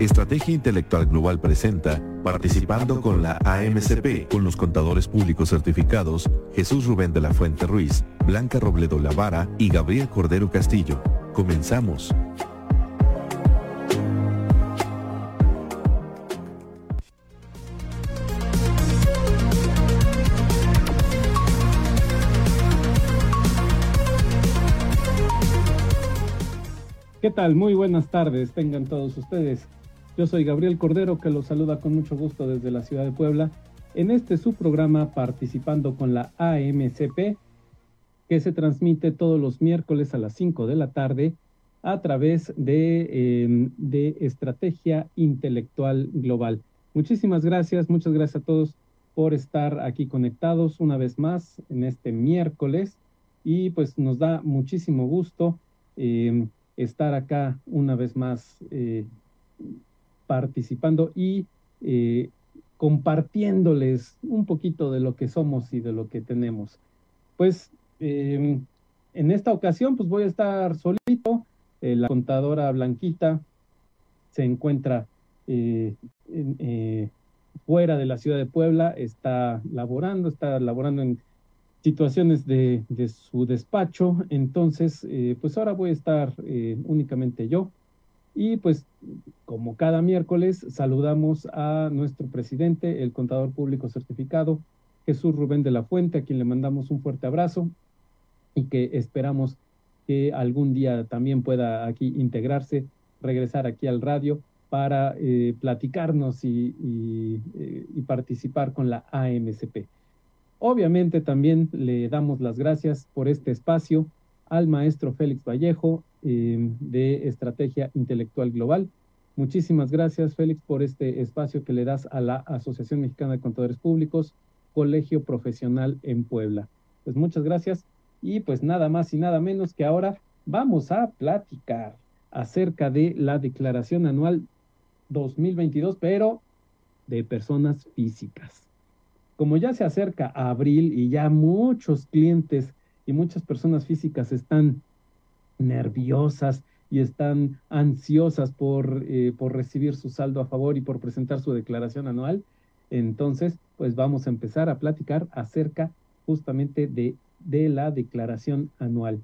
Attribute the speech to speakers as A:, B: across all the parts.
A: Estrategia Intelectual Global presenta, participando con la AMCP, con los contadores públicos certificados Jesús Rubén de la Fuente Ruiz, Blanca Robledo Lavara y Gabriel Cordero Castillo. Comenzamos.
B: ¿Qué tal? Muy buenas tardes, tengan todos ustedes. Yo soy Gabriel Cordero que los saluda con mucho gusto desde la ciudad de Puebla en este su programa participando con la AMCP que se transmite todos los miércoles a las 5 de la tarde a través de, em, de Estrategia Intelectual Global. Muchísimas gracias, muchas gracias a todos por estar aquí conectados una vez más en este miércoles y pues nos da muchísimo gusto em, estar acá una vez más eh, participando y eh, compartiéndoles un poquito de lo que somos y de lo que tenemos. Pues em, en esta ocasión pues voy a estar solito, eh, la contadora Blanquita se encuentra eh, fuera de la ciudad de Puebla, está laborando, está laborando en situaciones de, de su despacho, entonces pues ahora voy a estar únicamente yo y pues, como cada miércoles, saludamos a nuestro presidente, el contador público certificado, Jesús Rubén de la Fuente, a quien le mandamos un fuerte abrazo y que esperamos que algún día también pueda aquí integrarse, regresar aquí al radio para eh, platicarnos y, eh, y, participar con la AMCP. Obviamente también le damos las gracias por este espacio al maestro Félix Vallejo, Em, de Estrategia Intelectual Global. Muchísimas gracias, Félix, por este espacio que le das a la Asociación Mexicana de Contadores Públicos, Colegio Profesional en Puebla. Pues muchas gracias y pues nada más y nada menos que ahora vamos a platicar acerca de la declaración anual 2022, pero de personas físicas. Como ya se acerca a abril y ya muchos clientes y muchas personas físicas están nerviosas y están ansiosas por, eh, por recibir su saldo a favor y por presentar su declaración anual. Entonces, pues vamos a empezar a platicar acerca justamente de, de la declaración anual.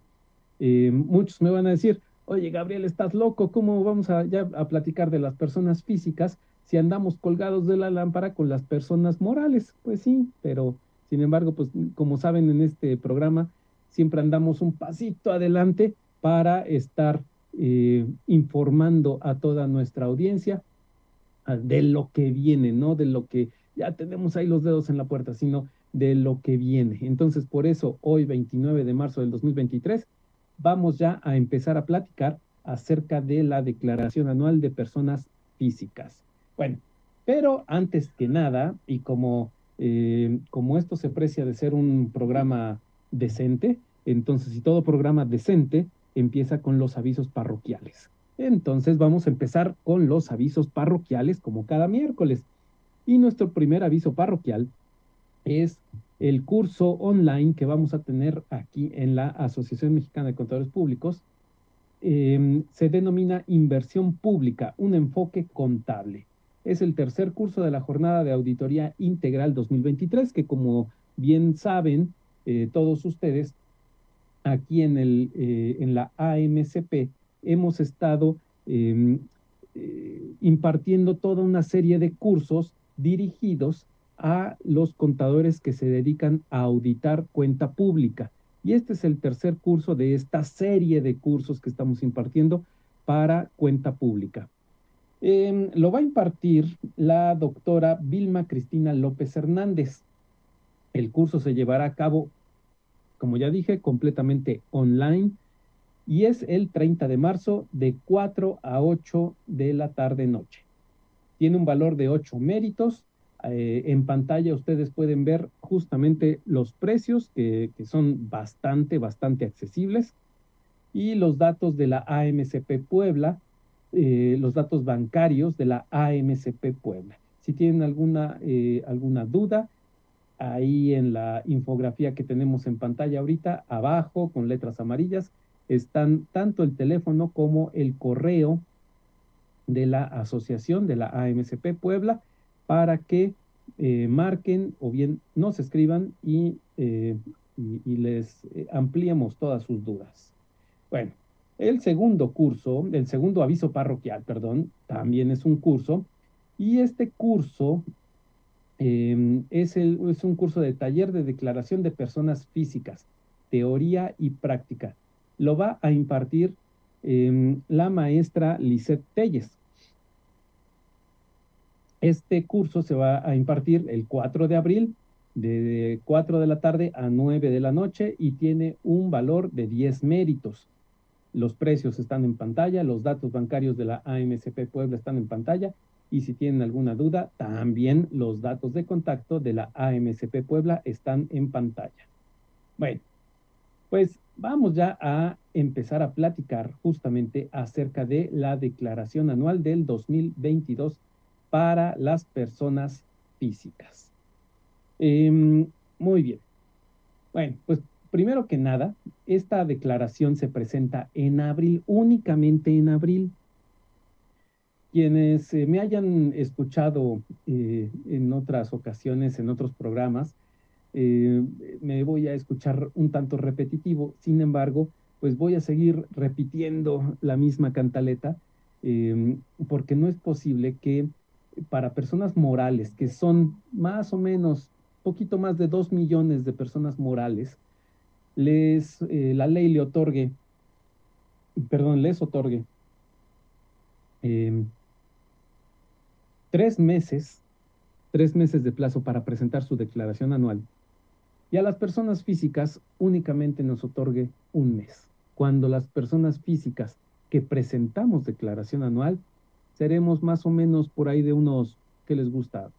B: Eh, muchos me van a decir, oye Gabriel, estás loco, ¿cómo vamos a, ya a platicar de las personas físicas si andamos colgados de la lámpara con las personas morales? Pues sí, pero sin embargo, pues como saben en este programa, siempre andamos un pasito adelante para estar eh, informando a toda nuestra audiencia ah, de lo que viene, no de lo que ya tenemos ahí los dedos en la puerta, sino de lo que viene. Entonces, por eso, hoy, 29 de marzo del 2023, vamos ya a empezar a platicar acerca de la declaración anual de personas físicas. Bueno, pero antes que nada, y como, eh, como esto se aprecia de ser un programa decente, entonces, si todo programa decente empieza con los avisos parroquiales. Entonces vamos a empezar con los avisos parroquiales como cada miércoles. Y nuestro primer aviso parroquial es el curso online que vamos a tener aquí en la Asociación Mexicana de Contadores Públicos. Em, se denomina Inversión Pública, un enfoque contable. Es el tercer curso de la jornada de auditoría integral 2023 que como bien saben eh, todos ustedes, aquí en, el, eh, en la AMCP hemos estado em, eh, impartiendo toda una serie de cursos dirigidos a los contadores que se dedican a auditar cuenta pública. Y este es el tercer curso de esta serie de cursos que estamos impartiendo para cuenta pública. Em, lo va a impartir la doctora Vilma Cristina López Hernández. El curso se llevará a cabo como ya dije, completamente online y es el 30 de marzo de 4 a 8 de la tarde-noche. Tiene un valor de 8 méritos. Eh, en pantalla ustedes pueden ver justamente los precios que, son bastante, bastante accesibles y los datos de la AMCP Puebla, eh, los datos bancarios de la AMCP Puebla. Si tienen alguna, eh, alguna duda, ahí en la infografía que tenemos en pantalla ahorita, abajo con letras amarillas, están tanto el teléfono como el correo de la asociación de la AMCP Puebla para que eh, marquen o bien nos escriban y, eh, y, les eh, ampliemos todas sus dudas. Bueno, el segundo curso, el segundo aviso parroquial, perdón, también es un curso y este curso em, es, un curso de taller de declaración de personas físicas, teoría y práctica. Lo va a impartir em, la maestra Lisette Telles. Este curso se va a impartir el 4 de abril de 4 de la tarde a 9 de la noche y tiene un valor de 10 méritos. Los precios están en pantalla, los datos bancarios de la AMCP Puebla están en pantalla y si tienen alguna duda, también los datos de contacto de la AMCP Puebla están en pantalla. Bueno, pues vamos ya a empezar a platicar justamente acerca de la declaración anual del 2022 para las personas físicas. Em, muy bien. Bueno, pues primero que nada, esta declaración se presenta en abril, únicamente en abril. Quienes eh, me hayan escuchado eh, en otras ocasiones, en otros programas, eh, me voy a escuchar un tanto repetitivo. Sin embargo, pues voy a seguir repitiendo la misma cantaleta, porque no es posible que para personas morales, que son más o menos, poquito más de dos millones de personas morales, les, la ley le otorgue, perdón, les otorgue tres meses, tres meses de plazo para presentar su declaración anual. Y a las personas físicas únicamente nos otorgue un mes. Cuando las personas físicas que presentamos declaración anual seremos más o menos por ahí de unos, ¿qué les gusta?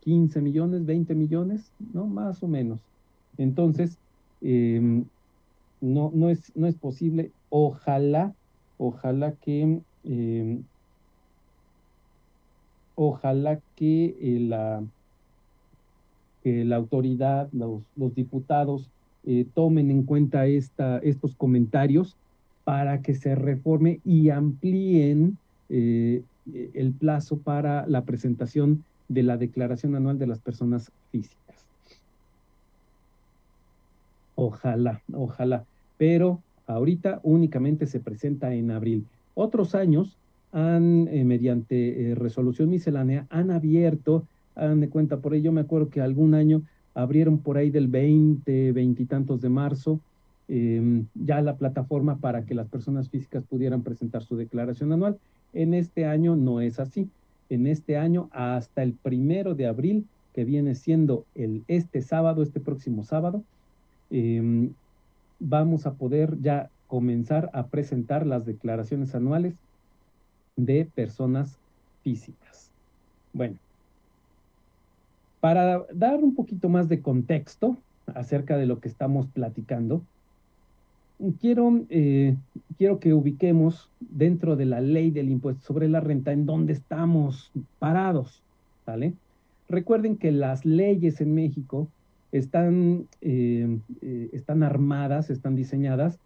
B: 15 millones, 20 millones, ¿no? Más o menos. Entonces, em, no, no, es, no es posible. Ojalá, ojalá que, em, ojalá que eh, la, la autoridad, los, diputados, eh, tomen en cuenta esta, estos comentarios para que se reforme y amplíen eh, el plazo para la presentación de la declaración anual de las personas físicas. Ojalá, ojalá, pero ahorita únicamente se presenta en abril. Otros años han, eh, mediante eh, resolución miscelánea, han abierto, hagan de cuenta, por ello me acuerdo que algún año abrieron por ahí del 20, veintitantos de marzo, em, ya la plataforma para que las personas físicas pudieran presentar su declaración anual en este año no es así. En este año, hasta el primero de abril, que viene siendo el, este sábado, este próximo sábado, em, vamos a poder ya comenzar a presentar las declaraciones anuales de personas físicas. Bueno, para dar un poquito más de contexto acerca de lo que estamos platicando, quiero, eh, quiero que ubiquemos dentro de la ley del impuesto sobre la renta en dónde estamos parados. Recuerden que las leyes en México están, eh, eh, están armadas, están diseñadas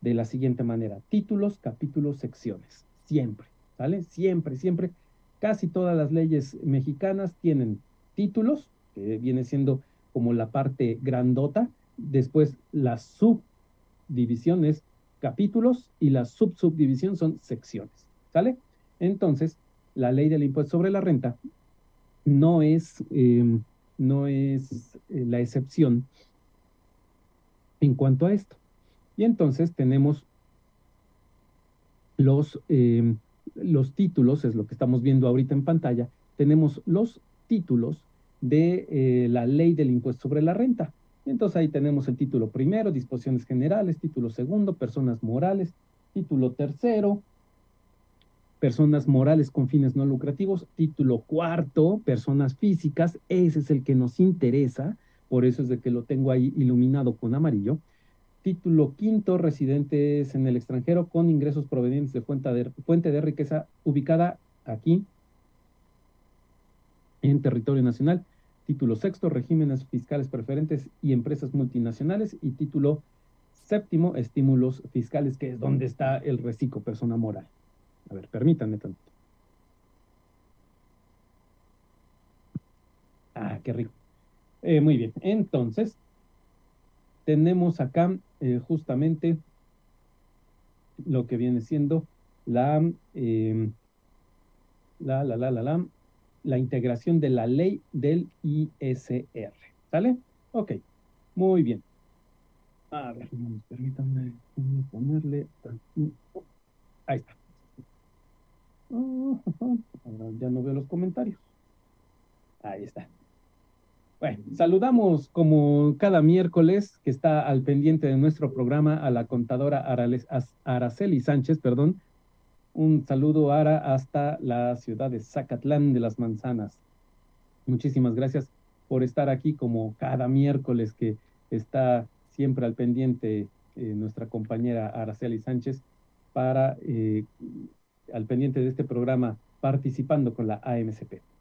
B: de la siguiente manera, títulos, capítulos, secciones, siempre, ¿vale? Siempre, siempre, casi todas las leyes mexicanas tienen títulos, que viene siendo como la parte grandota, después las sub divisiones capítulos y la sub-subdivisión son secciones. ¿Sale? Entonces, la ley del impuesto sobre la renta no es, em, no es eh, la excepción en cuanto a esto. Y entonces tenemos los, em, los títulos, es lo que estamos viendo ahorita en pantalla, tenemos los títulos de eh, la ley del impuesto sobre la renta. Entonces ahí tenemos el título primero, disposiciones generales, título segundo, personas morales, título tercero, personas morales con fines no lucrativos, título cuarto, personas físicas, ese es el que nos interesa, por eso es de que lo tengo ahí iluminado con amarillo. Título quinto, residentes en el extranjero con ingresos provenientes de fuente de, fuente de riqueza ubicada aquí en territorio nacional título sexto, regímenes fiscales preferentes y empresas multinacionales, y título séptimo, estímulos fiscales, que es donde está el reciclo persona moral. A ver, permítanme tanto. Ah, qué rico. Eh, muy bien, entonces, tenemos acá eh, justamente lo que viene siendo la, em, la, la, la, la, la, la integración de la ley del ISR. ¿Sale? Ok, muy bien. A ver, permítanme ponerle. Ahí está. Ahora ya no veo los comentarios. Ahí está. Bueno, saludamos como cada miércoles que está al pendiente de nuestro programa a la contadora Araceli Sánchez, perdón. Un saludo, Ara, hasta la ciudad de Zacatlán de las Manzanas. Muchísimas gracias por estar aquí como cada miércoles que está siempre al pendiente eh, nuestra compañera Araceli Sánchez para eh, al pendiente de este programa participando con la AMCP.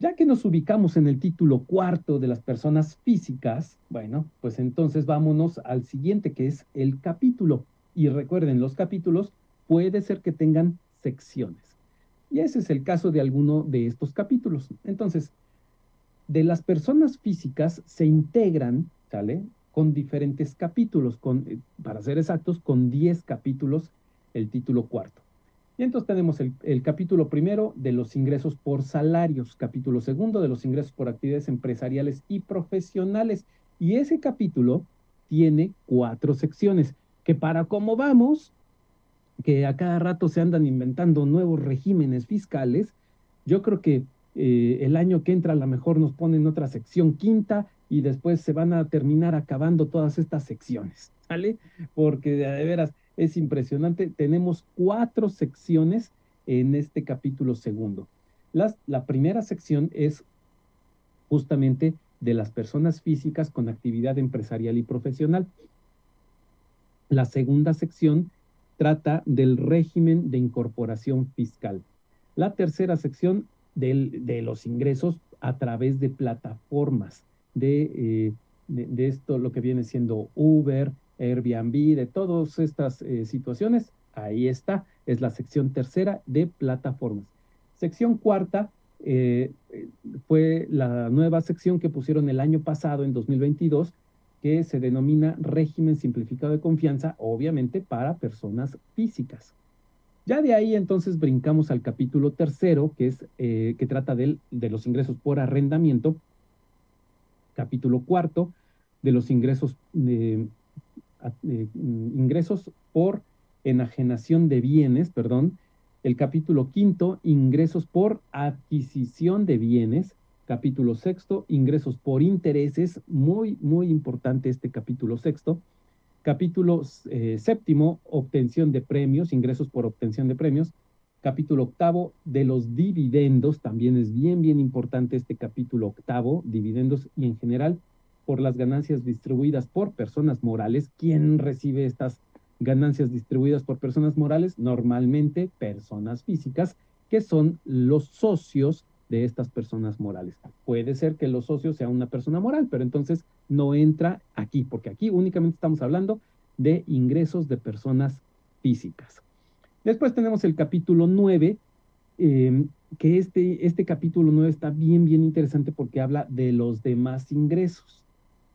B: Ya que nos ubicamos en el título cuarto de las personas físicas, bueno, pues entonces vámonos al siguiente que es el capítulo. Y recuerden, los capítulos puede ser que tengan secciones. Y ese es el caso de alguno de estos capítulos. Entonces, de las personas físicas se integran, ¿sale? Con diferentes capítulos, eh, para ser exactos, con 10 capítulos el título cuarto. Y entonces tenemos el, capítulo primero de los ingresos por salarios, capítulo segundo de los ingresos por actividades empresariales y profesionales. Y ese capítulo tiene cuatro secciones, que para cómo vamos, que a cada rato se andan inventando nuevos regímenes fiscales, yo creo que eh, el año que entra a lo mejor nos ponen otra sección quinta y después se van a terminar acabando todas estas secciones, ¿vale? Porque de veras, es impresionante. Tenemos cuatro secciones en este capítulo segundo. la primera sección es justamente de las personas físicas con actividad empresarial y profesional. La segunda sección trata del régimen de incorporación fiscal. La tercera sección de los ingresos a través de plataformas, de, eh, de, esto lo que viene siendo Uber, Airbnb, de todas estas eh, situaciones, ahí está, es la sección tercera de plataformas. Sección cuarta eh, fue la nueva sección que pusieron el año pasado, en 2022, que se denomina régimen simplificado de confianza, obviamente para personas físicas. Ya de ahí entonces brincamos al capítulo tercero, que es eh, que trata de, de los ingresos por arrendamiento. Capítulo cuarto, de los ingresos de eh, ingresos por enajenación de bienes, perdón. El capítulo quinto, ingresos por adquisición de bienes. Capítulo sexto, ingresos por intereses. Muy, muy importante este capítulo sexto. Capítulo eh, séptimo, obtención de premios, ingresos por obtención de premios. Capítulo octavo, de los dividendos. También es bien, bien importante este capítulo octavo, dividendos y en general por las ganancias distribuidas por personas morales. ¿Quién recibe estas ganancias distribuidas por personas morales? Normalmente personas físicas, que son los socios de estas personas morales. Puede ser que los socios sea una persona moral, pero entonces no entra aquí, porque aquí únicamente estamos hablando de ingresos de personas físicas. Después tenemos el capítulo 9, eh, que este, este capítulo 9 está bien, bien interesante porque habla de los demás ingresos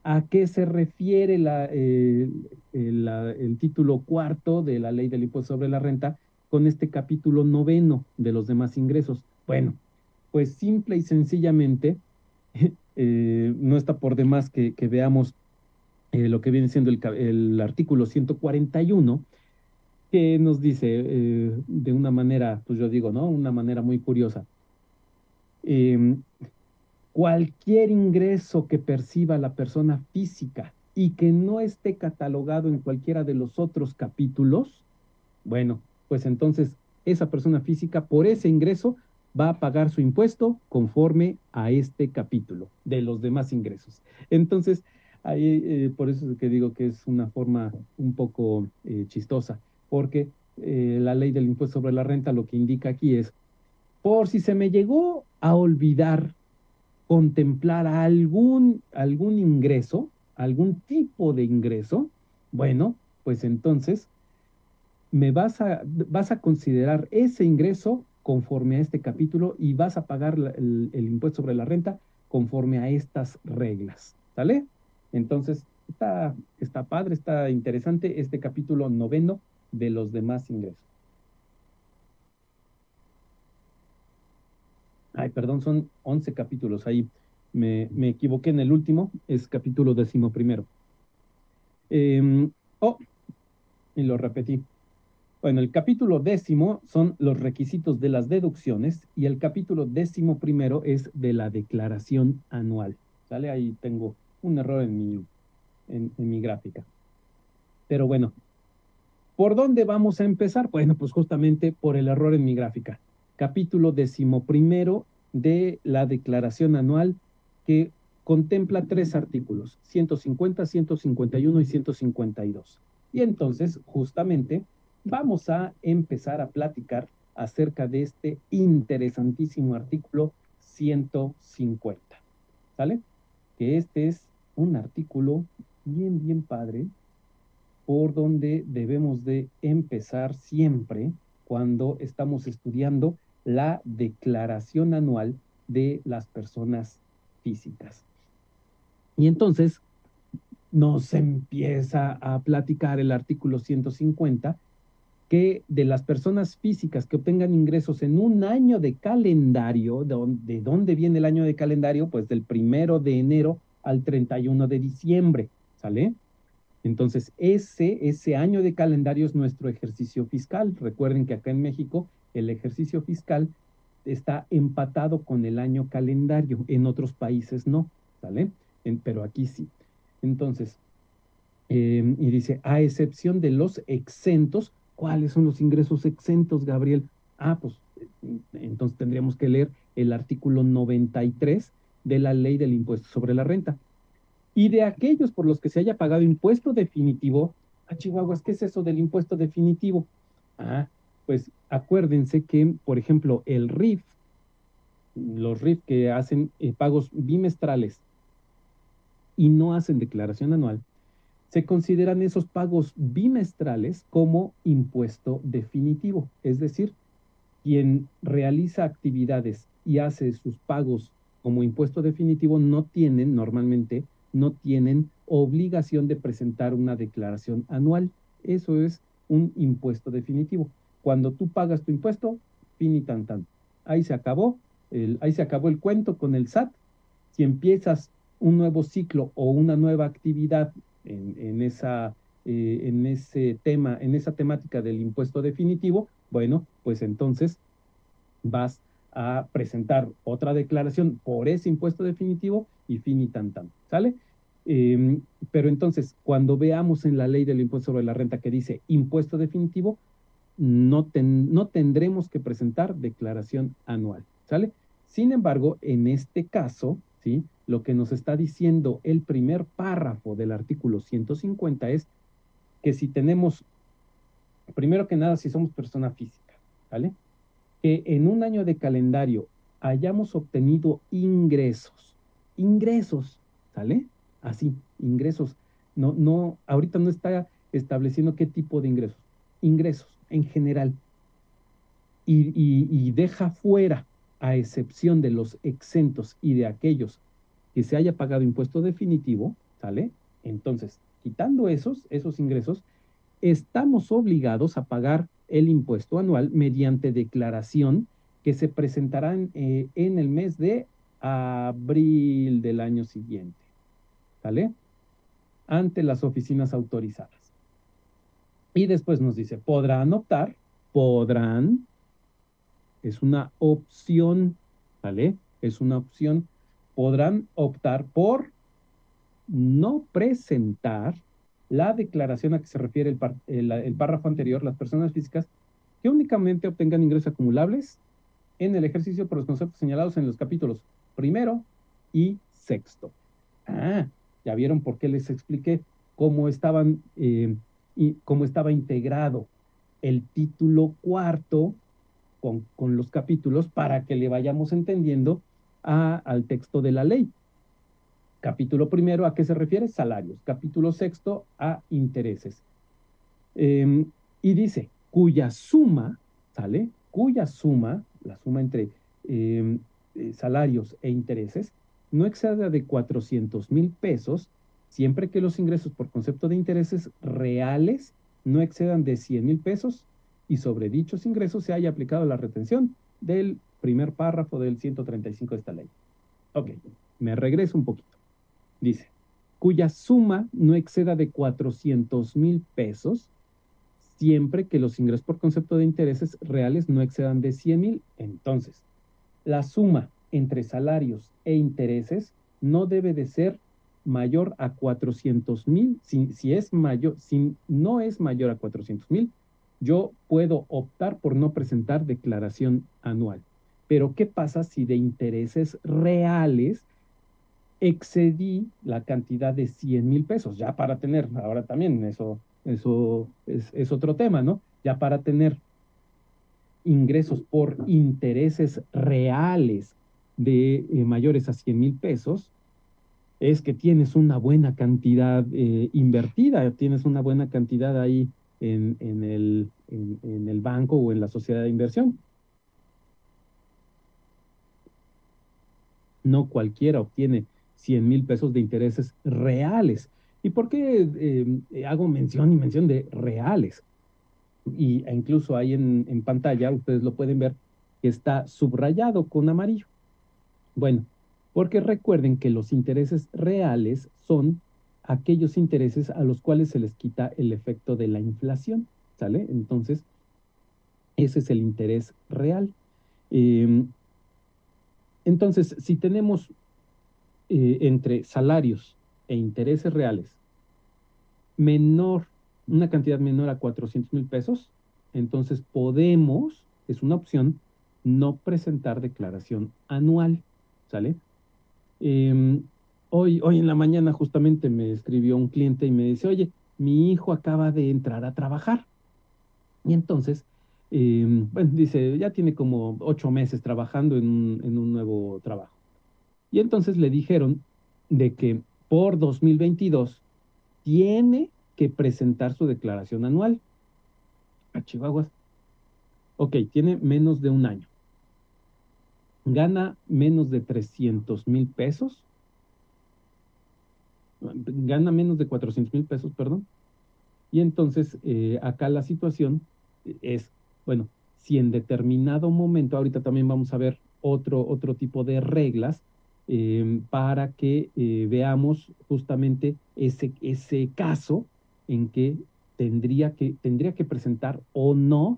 B: a qué se refiere eh, el título cuarto de la ley del impuesto sobre la renta con este capítulo noveno de los demás ingresos. Bueno, pues simple y sencillamente, eh, no está por demás que, veamos eh, lo que viene siendo el, el, artículo 141, que nos dice de una manera, pues yo digo, ¿no? Una manera muy curiosa. Cualquier ingreso que perciba la persona física y que no esté catalogado en cualquiera de los otros capítulos, bueno, pues entonces esa persona física por ese ingreso va a pagar su impuesto conforme a este capítulo de los demás ingresos. Entonces, ahí, eh, por eso es que digo que es una forma un poco eh, chistosa, porque eh, la ley del impuesto sobre la renta lo que indica aquí es, por si se me llegó a olvidar contemplar algún, algún ingreso, algún tipo de ingreso, bueno, pues entonces me vas a, vas a considerar ese ingreso conforme a este capítulo y vas a pagar el, impuesto sobre la renta conforme a estas reglas. ¿Sale? Entonces, está, está padre, está interesante este capítulo noveno de los demás ingresos. Ay, perdón, son 11 capítulos ahí. Me, me equivoqué en el último, es capítulo décimo primero. Em, oh, y lo repetí. Bueno, el capítulo décimo son los requisitos de las deducciones y el capítulo décimo primero es de la declaración anual. ¿Sale? Ahí tengo un error en mi, en, mi gráfica. Pero bueno, ¿por dónde vamos a empezar? Bueno, pues justamente por el error en mi gráfica. Capítulo décimo primero de la declaración anual que contempla tres artículos, 150, 151 y 152. Y entonces, justamente, vamos a empezar a platicar acerca de este interesantísimo artículo 150. ¿Sale? Que este es un artículo bien, bien padre por donde debemos de empezar siempre cuando estamos estudiando la declaración anual de las personas físicas. Y entonces nos empieza a platicar el artículo 150 que de las personas físicas que obtengan ingresos en un año de calendario, ¿de dónde viene el año de calendario? Pues del primero de enero al 31 de diciembre, ¿sale? Entonces, ese, ese año de calendario es nuestro ejercicio fiscal. Recuerden que acá en México el ejercicio fiscal está empatado con el año calendario, en otros países no, ¿sale? pero aquí sí. Entonces, em, y dice, a excepción de los exentos, ¿Cuáles son los ingresos exentos, Gabriel? Ah, pues entonces tendríamos que leer el artículo 93 de la ley del impuesto sobre la renta. Y de aquellos por los que se haya pagado impuesto definitivo, a ah, Chihuahua, ¿qué es eso del impuesto definitivo? Ah, pues acuérdense que, por ejemplo, el RIF, los RIF que hacen eh, pagos bimestrales y no hacen declaración anual, se consideran esos pagos bimestrales como impuesto definitivo, es decir, quien realiza actividades y hace sus pagos como impuesto definitivo no tienen, normalmente, no tienen obligación de presentar una declaración anual. Eso es un impuesto definitivo. Cuando tú pagas tu impuesto, fin y tan tan. Ahí se acabó, el, ahí se acabó el cuento con el SAT. Si empiezas un nuevo ciclo o una nueva actividad en, esa, eh, en ese tema, en esa temática del impuesto definitivo, bueno, pues entonces vas a presentar otra declaración por ese impuesto definitivo y fin y tan tan, ¿sale? Em, pero entonces, cuando veamos en la ley del impuesto sobre la renta que dice impuesto definitivo, no, no tendremos que presentar declaración anual, ¿sale? Sin embargo, en este caso, ¿sí? lo que nos está diciendo el primer párrafo del artículo 150 es que si tenemos, primero que nada, si somos persona física, ¿vale? Que en un año de calendario hayamos obtenido ingresos, ingresos, ¿sale? Así, ingresos. No, no, ahorita no está estableciendo qué tipo de ingresos, ingresos en general. Y, deja fuera, a excepción de los exentos y de aquellos que se haya pagado impuesto definitivo, ¿sale? Entonces, quitando esos, esos ingresos, estamos obligados a pagar el impuesto anual mediante declaración que se presentará eh, en el mes de abril del año siguiente, ¿sale? Ante las oficinas autorizadas. Y después nos dice, podrán optar, podrán, es una opción, ¿vale? Es una opción podrán optar por no presentar la declaración a que se refiere el, párrafo anterior, las personas físicas que únicamente obtengan ingresos acumulables en el ejercicio por los conceptos señalados en los capítulos primero y sexto. Ah, ya vieron por qué les expliqué cómo estaban eh, y cómo estaba integrado el título cuarto con, con los capítulos para que le vayamos entendiendo al texto de la ley. Capítulo primero, ¿a qué se refiere? Salarios. Capítulo sexto, a intereses. Em, y dice, cuya suma, ¿sale? Cuya suma, la suma entre em, eh, salarios e intereses, no exceda de 400 mil pesos, siempre que los ingresos por concepto de intereses reales no excedan de 100 mil pesos y sobre dichos ingresos se haya aplicado la retención del primer párrafo del 135 de esta ley. Ok, me regreso un poquito. Dice, cuya suma no exceda de 400 mil pesos, siempre que los ingresos por concepto de intereses reales no excedan de 100 mil. Entonces, la suma entre salarios e intereses no debe de ser mayor a 400 mil. Si, es mayor, si no es mayor a 400 mil, yo puedo optar por no presentar declaración anual. Pero ¿qué pasa si de intereses reales excedí la cantidad de 100 mil pesos? Ya para tener, ahora también eso, eso es, otro tema, ¿no? Ya para tener ingresos por intereses reales de eh, mayores a 100 mil pesos, es que tienes una buena cantidad eh, invertida, tienes una buena cantidad ahí en, el, en, el banco o en la sociedad de inversión. No cualquiera obtiene 100 mil pesos de intereses reales. ¿Y por qué eh, hago mención y mención de reales? Y e incluso ahí en, en pantalla, ustedes lo pueden ver, está subrayado con amarillo. Bueno, porque recuerden que los intereses reales son aquellos intereses a los cuales se les quita el efecto de la inflación, ¿sale? Entonces, ese es el interés real. Em, entonces, si tenemos eh, entre salarios e intereses reales menor, una cantidad menor a 400 mil pesos, entonces podemos, es una opción, no presentar declaración anual, ¿sale? Em, hoy, hoy en la mañana justamente me escribió un cliente y me dice, oye, mi hijo acaba de entrar a trabajar. Y entonces, em, bueno, dice, ya tiene como ocho meses trabajando en un, en un nuevo trabajo. Y entonces le dijeron de que por 2022 tiene que presentar su declaración anual a Chihuahua. Ok, tiene menos de un año gana menos de 300 mil pesos, gana menos de 400 mil pesos, perdón, y entonces eh, acá la situación es, bueno, si en determinado momento, ahorita también vamos a ver otro, otro tipo de reglas em, para que eh, veamos justamente ese, ese caso en que tendría, que tendría que presentar o no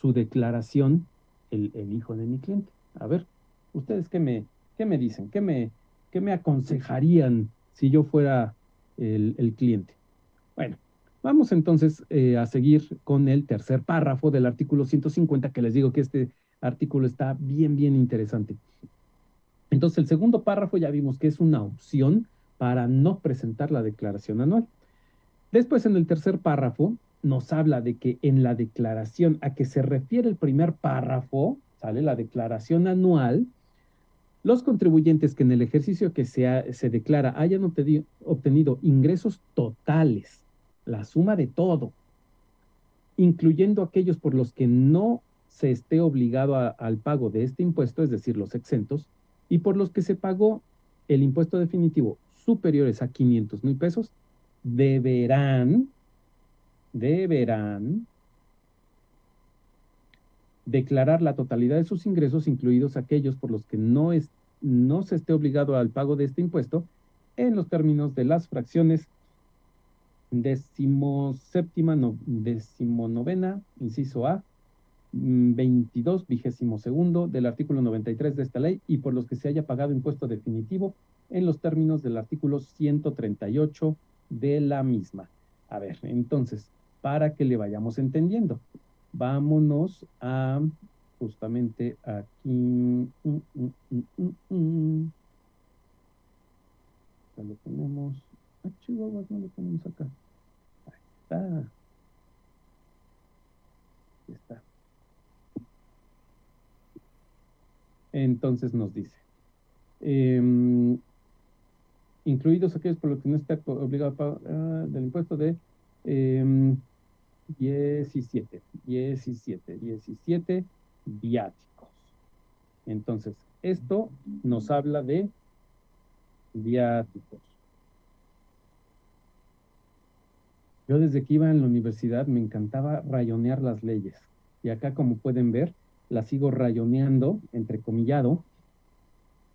B: su declaración el, el hijo de mi cliente. A ver, ¿Ustedes qué me, qué me dicen? ¿Qué me, qué me aconsejarían si yo fuera el, cliente? Bueno, vamos entonces eh, a seguir con el tercer párrafo del artículo 150, que les digo que este artículo está bien, bien interesante. Entonces, el segundo párrafo ya vimos que es una opción para no presentar la declaración anual. Después, en el tercer párrafo, nos habla de que en la declaración a que se refiere el primer párrafo, sale la declaración anual, los contribuyentes que en el ejercicio que se, se declara hayan obtenido, ingresos totales, la suma de todo, incluyendo aquellos por los que no se esté obligado al pago de este impuesto, es decir, los exentos, y por los que se pagó el impuesto definitivo superiores a 500 mil pesos, deberán, deberán declarar la totalidad de sus ingresos, incluidos aquellos por los que no, es, no se esté obligado al pago de este impuesto, en los términos de las fracciones decimoséptima, no, decimonovena, inciso A, 22, mm, vigésimo segundo del artículo 93 de esta ley y por los que se haya pagado impuesto definitivo en los términos del artículo 138 de la misma. A ver, entonces, para que le vayamos entendiendo, vámonos a justamente aquí. Mm, mm, mm, ya lo tenemos. Ah, chihuahuas, no lo tenemos acá. Ahí está. Ahí está. Entonces nos dice, eh, incluidos aquellos por los que no está obligado a pagar ah, del impuesto de eh, 17, 17, 17 viáticos. Entonces, esto nos habla de viáticos. Yo desde que iba en la universidad me encantaba rayonear las leyes. Y acá, como pueden ver, las sigo rayoneando, entrecomillado,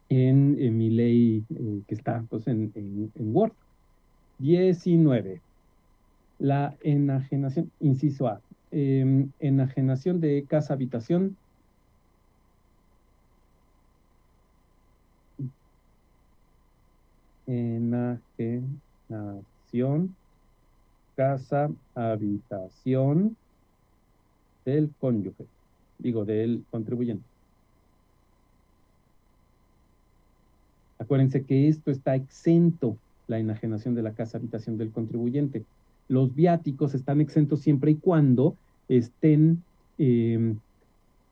B: en, en mi ley eh, que está pues, en Word. 19. La enajenación, inciso A, eh, enajenación de casa habitación. Enajenación, casa, habitación del cónyuge, digo, del contribuyente. Acuérdense que esto está exento, la enajenación de la casa habitación del contribuyente los viáticos están exentos siempre y cuando estén, eh,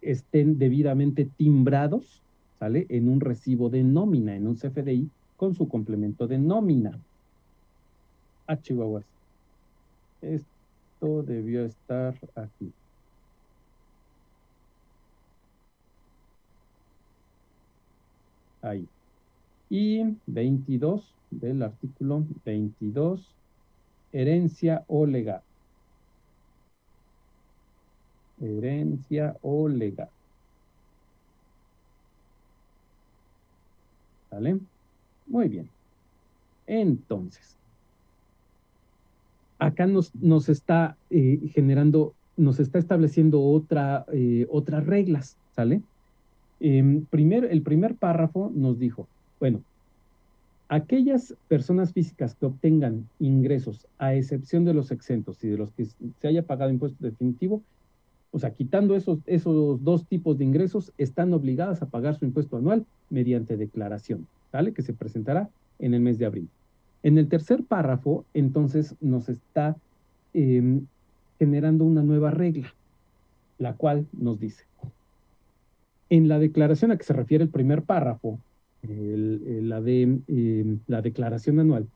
B: estén debidamente timbrados, ¿sale? En un recibo de nómina, en un CFDI, con su complemento de nómina. Ah, chihuahuas. Esto debió estar aquí. Ahí. Y 22 del artículo 22 herencia o legado. Herencia o legado. ¿Vale? Muy bien. Entonces, acá nos, nos está eh, generando, nos está estableciendo otra, eh, otras reglas, ¿sale? Eh, primero, el primer párrafo nos dijo, bueno, aquellas personas físicas que obtengan ingresos, a excepción de los exentos y de los que se haya pagado impuesto definitivo, o sea, quitando esos, esos dos tipos de ingresos, están obligadas a pagar su impuesto anual mediante declaración, ¿sale? Que se presentará en el mes de abril. En el tercer párrafo, entonces, nos está em, generando una nueva regla, la cual nos dice, en la declaración a que se refiere el primer párrafo, la, de, em, la declaración anual,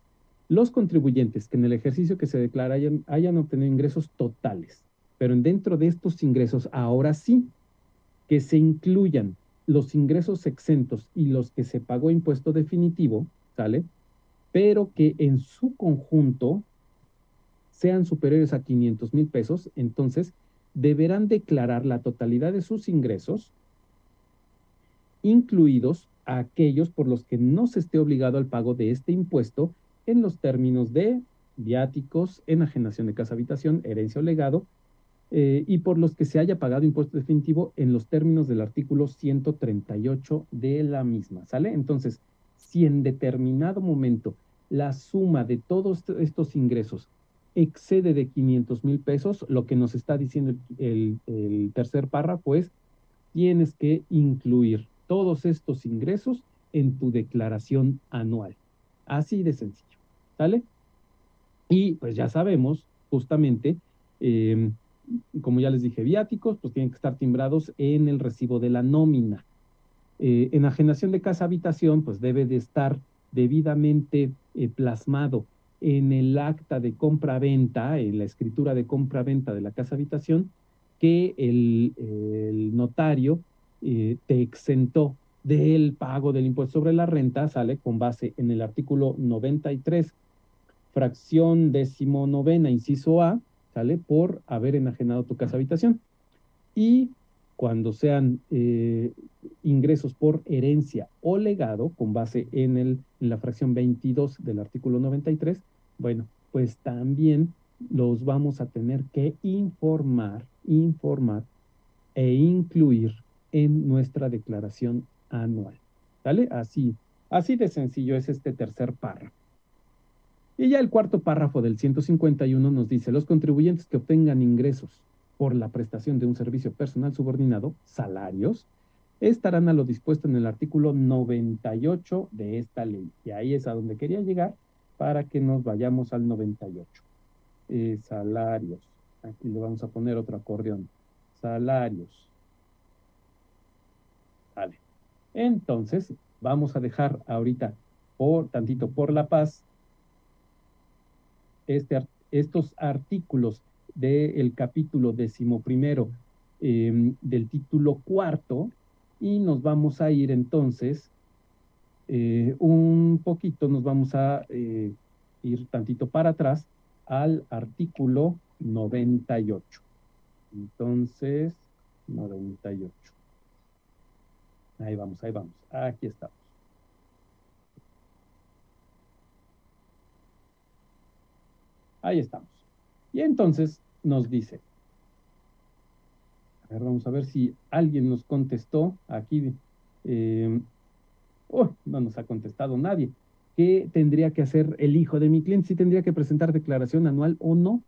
B: los contribuyentes que en el ejercicio que se declara hayan, hayan obtenido ingresos totales, pero dentro de estos ingresos, ahora sí, que se incluyan los ingresos exentos y los que se pagó impuesto definitivo, ¿sale? Pero que en su conjunto sean superiores a 500 mil pesos, entonces deberán declarar la totalidad de sus ingresos, incluidos aquellos por los que no se esté obligado al pago de este impuesto en los términos de viáticos, enajenación de casa habitación, herencia o legado, eh, y por los que se haya pagado impuesto definitivo en los términos del artículo 138 de la misma, ¿sale? Entonces, si en determinado momento la suma de todos estos ingresos excede de 500 mil pesos, lo que nos está diciendo el, el tercer párrafo es, tienes que incluir todos estos ingresos en tu declaración anual. Así de sencillo, ¿sale? Y pues ya sabemos, justamente, em, como ya les dije, viáticos, pues tienen que estar timbrados en el recibo de la nómina. Eh, enajenación de casa habitación, pues debe de estar debidamente eh, plasmado en el acta de compra-venta, en la escritura de compra-venta de la casa habitación, que el, el notario eh, te exentó del pago del impuesto sobre la renta, sale con base en el artículo 93, fracción decimonovena, inciso A, sale por haber enajenado tu casa habitación. Y cuando sean eh, ingresos por herencia o legado, con base en, el, en la fracción 22 del artículo 93, bueno, pues también los vamos a tener que informar, informar e incluir en nuestra declaración anual. ¿Vale? Así, así de sencillo es este tercer párrafo. Y ya el cuarto párrafo del 151 nos dice, los contribuyentes que obtengan ingresos por la prestación de un servicio personal subordinado, salarios, estarán a lo dispuesto en el artículo 98 de esta ley. Y ahí es a donde quería llegar para que nos vayamos al 98. Eh, salarios. Aquí le vamos a poner otro acordeón. Salarios. Entonces, vamos a dejar ahorita por tantito por la paz este, estos artículos del capítulo decimoprimero eh, del título cuarto y nos vamos a ir entonces eh, un poquito, nos vamos a eh, ir tantito para atrás al artículo 98. Entonces, 98. Ahí vamos, ahí vamos. Aquí estamos. Ahí estamos. Y entonces nos dice, a ver, vamos a ver si alguien nos contestó aquí. Eh, oh, no nos ha contestado nadie. ¿Qué tendría que hacer el hijo de mi cliente? Si tendría que presentar declaración anual o no.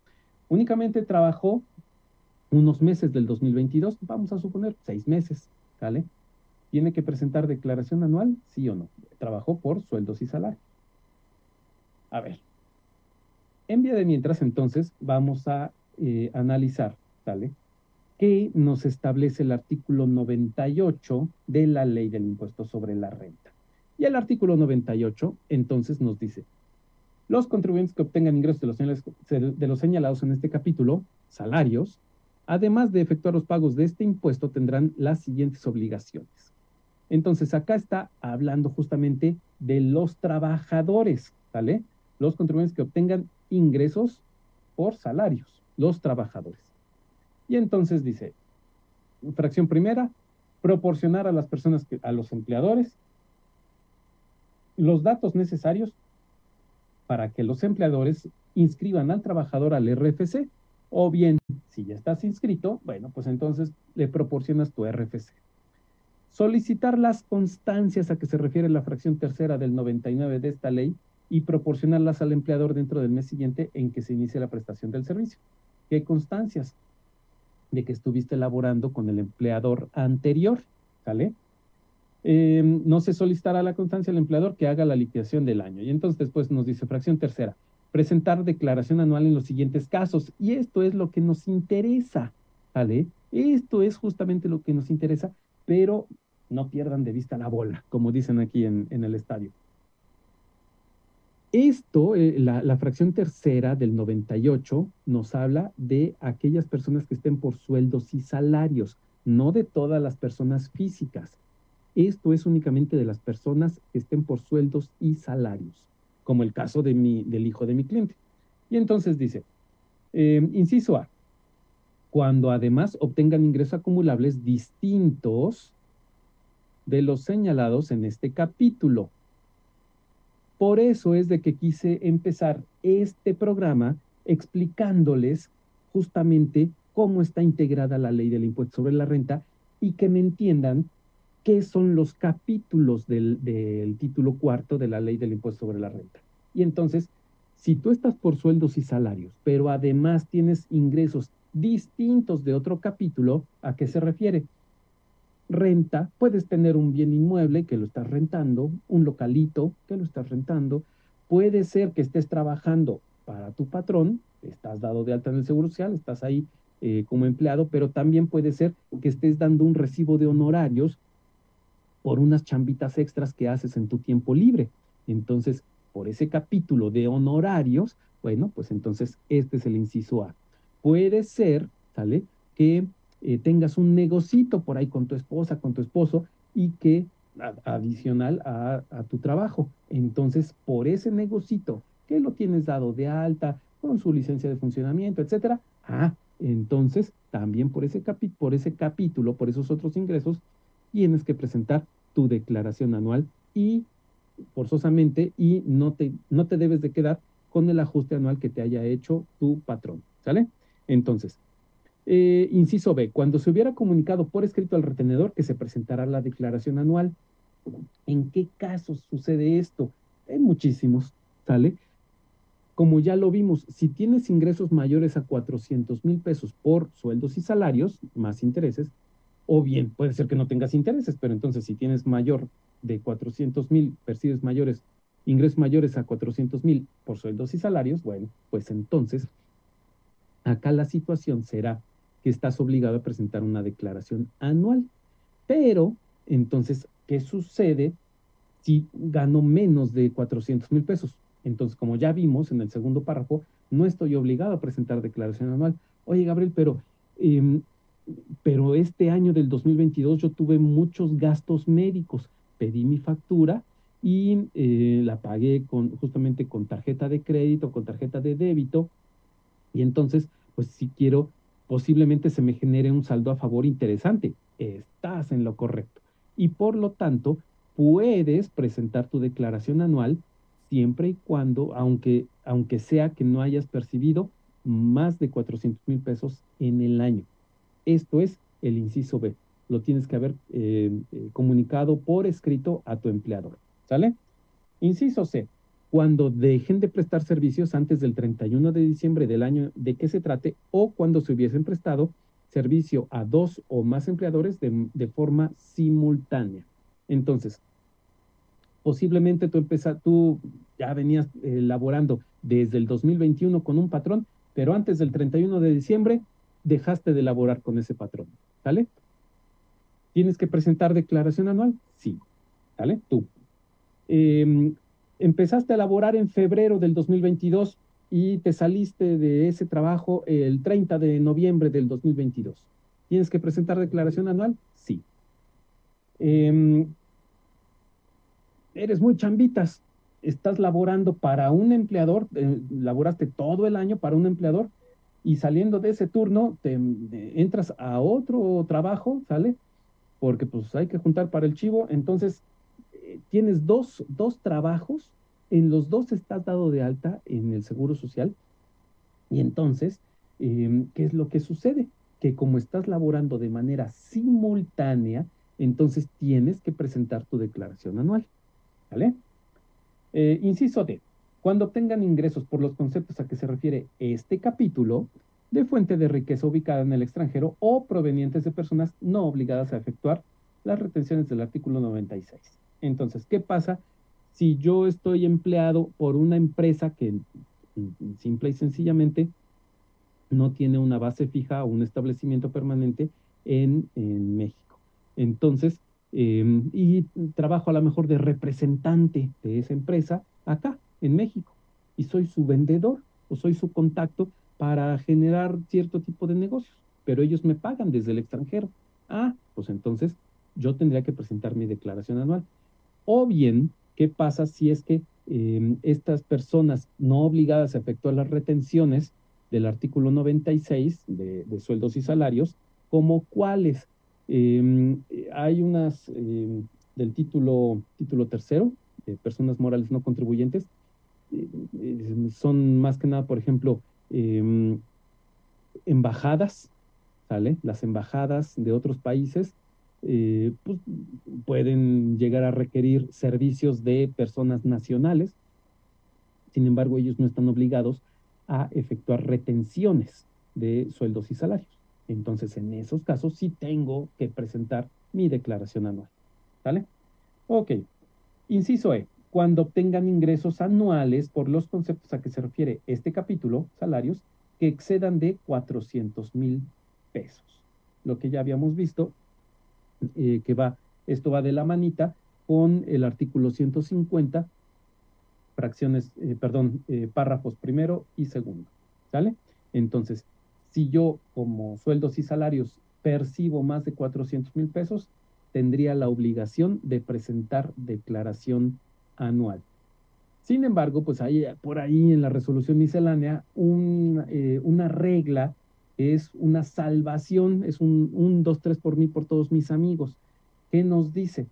B: Únicamente trabajó unos meses del 2022, vamos a suponer seis meses, ¿sale? ¿Tiene que presentar declaración anual? Sí o no. Trabajó por sueldos y salarios. A ver. En vía de mientras, entonces, vamos a eh, analizar, ¿sale? ¿Qué nos establece el artículo 98 de la ley del impuesto sobre la renta? Y el artículo 98, entonces, nos dice, los contribuyentes que obtengan ingresos de los, de los señalados en este capítulo, salarios, además de efectuar los pagos de este impuesto, tendrán las siguientes obligaciones. Entonces, acá está hablando justamente de los trabajadores, ¿vale? Los contribuyentes que obtengan ingresos por salarios, los trabajadores. Y entonces dice, fracción primera, proporcionar a las personas, que, a los empleadores, los datos necesarios para que los empleadores inscriban al trabajador al RFC, o bien, si ya estás inscrito, bueno, pues entonces le proporcionas tu RFC. Solicitar las constancias a que se refiere la fracción tercera del 99 de esta ley y proporcionarlas al empleador dentro del mes siguiente en que se inicie la prestación del servicio. ¿Qué constancias? De que estuviste elaborando con el empleador anterior, ¿sale? Em, no se solicitará la constancia al empleador que haga la liquidación del año. Y entonces después nos dice fracción tercera, presentar declaración anual en los siguientes casos. Y esto es lo que nos interesa, ¿vale? Esto es justamente lo que nos interesa, pero no pierdan de vista la bola, como dicen aquí en, el estadio. Esto, eh, la, fracción tercera del 98, nos habla de aquellas personas que estén por sueldos y salarios, no de todas las personas físicas. Esto es únicamente de las personas que estén por sueldos y salarios, como el caso del hijo de mi cliente. Y entonces dice, eh, inciso A, cuando además obtengan ingresos acumulables distintos de los señalados en este capítulo. Por eso es de que quise empezar este programa explicándoles justamente cómo está integrada la ley del impuesto sobre la renta y que me entiendan qué son los capítulos del, título cuarto de la ley del impuesto sobre la renta. Y entonces, si tú estás por sueldos y salarios, pero además tienes ingresos distintos de otro capítulo, ¿a qué se refiere? Renta, puedes tener un bien inmueble que lo estás rentando, un localito que lo estás rentando, puede ser que estés trabajando para tu patrón, estás dado de alta en el Seguro Social, estás ahí eh, como empleado, pero también puede ser que estés dando un recibo de honorarios por unas chambitas extras que haces en tu tiempo libre. Entonces, por ese capítulo de honorarios, bueno, pues entonces este es el inciso A. Puede ser, ¿sale? Que eh, tengas un negocito por ahí con tu esposa, con tu esposo, y que adicional a, a, tu trabajo. Entonces, por ese negocito que lo tienes dado de alta, con su licencia de funcionamiento, etcétera, ah, entonces también por ese, por ese capítulo, por esos otros ingresos, tienes que presentar tu declaración anual y forzosamente y no te, no te debes de quedar con el ajuste anual que te haya hecho tu patrón, ¿sale? Entonces, eh, inciso B, cuando se hubiera comunicado por escrito al retenedor que se presentará la declaración anual, ¿en qué casos sucede esto? En muchísimos, ¿sale? Como ya lo vimos, si tienes ingresos mayores a 400 mil pesos por sueldos y salarios, más intereses, o bien puede ser que no tengas intereses, pero entonces si tienes mayor de 400 mil, percibes mayores, ingresos mayores a 400 mil por sueldos y salarios, bueno, pues entonces acá la situación será que estás obligado a presentar una declaración anual. Pero entonces, ¿qué sucede si gano menos de 400 mil pesos? Entonces, como ya vimos en el segundo párrafo, no estoy obligado a presentar declaración anual. oye Gabriel, pero, em, pero este año del 2022 yo tuve muchos gastos médicos, pedí mi factura y eh, la pagué con, justamente con tarjeta de crédito, con tarjeta de débito, y entonces, pues si quiero, posiblemente se me genere un saldo a favor interesante. Estás en lo correcto. Y por lo tanto, puedes presentar tu declaración anual siempre y cuando, aunque, aunque sea que no hayas percibido más de 400 mil pesos en el año. Esto es el inciso B. Lo tienes que haber eh, eh, comunicado por escrito a tu empleador. ¿Sale? Inciso C. Cuando dejen de prestar servicios antes del 31 de diciembre del año de que se trate o cuando se hubiesen prestado servicio a dos o más empleadores de, de forma simultánea. Entonces, posiblemente tú, tú ya venías elaborando desde el 2021 con un patrón, pero antes del 31 de diciembre dejaste de elaborar con ese patrón, ¿sale? ¿Tienes que presentar declaración anual? Sí, ¿sale? Tú. Em, empezaste a elaborar en febrero del 2022 y te saliste de ese trabajo el 30 de noviembre del 2022. ¿Tienes que presentar declaración anual? Sí. Eh, eres muy chambitas, estás laborando para un empleador, eh, laboraste todo el año para un empleador y saliendo de ese turno te, entras a otro trabajo, ¿sale? Porque pues hay que juntar para el chivo, entonces tienes dos, dos trabajos, en los dos estás dado de alta en el Seguro Social y entonces, em, ¿qué es lo que sucede? Que como estás laborando de manera simultánea, entonces tienes que presentar tu declaración anual. ¿Vale? Eh, inciso D. Cuando obtengan ingresos por los conceptos a que se refiere este capítulo, de fuente de riqueza ubicada en el extranjero o provenientes de personas no obligadas a efectuar las retenciones del artículo 96. Entonces, ¿qué pasa si yo estoy empleado por una empresa que simple y sencillamente no tiene una base fija o un establecimiento permanente en, en México? Entonces, Em, y trabajo a lo mejor de representante de esa empresa acá, en México, y soy su vendedor o soy su contacto para generar cierto tipo de negocios, pero ellos me pagan desde el extranjero. Ah, pues entonces yo tendría que presentar mi declaración anual. O bien, ¿qué pasa si es que em, estas personas no obligadas a efectuar las retenciones del artículo 96 de, de sueldos y salarios, como cuáles? Em, hay unas em, del título, título tercero, de personas morales no contribuyentes, son más que nada, por ejemplo, embajadas, ¿sale? Las embajadas de otros países eh, pues, pueden llegar a requerir servicios de personas nacionales, sin embargo, ellos no están obligados a efectuar retenciones de sueldos y salarios. Entonces, en esos casos sí tengo que presentar mi declaración anual. ¿Vale? Ok. Inciso E. Cuando obtengan ingresos anuales por los conceptos a que se refiere este capítulo, salarios, que excedan de 400 mil pesos. Lo que ya habíamos visto, eh, que va, esto va de la manita con el artículo 150, fracciones, eh, perdón, eh, párrafos primero y segundo. ¿Sale? Entonces, si yo como sueldos y salarios percibo más de 400 mil pesos, tendría la obligación de presentar declaración anual. Sin embargo, pues hay por ahí en la resolución miscelánea una regla, es una salvación, es un, dos, tres por mí, por todos mis amigos, que nos dice,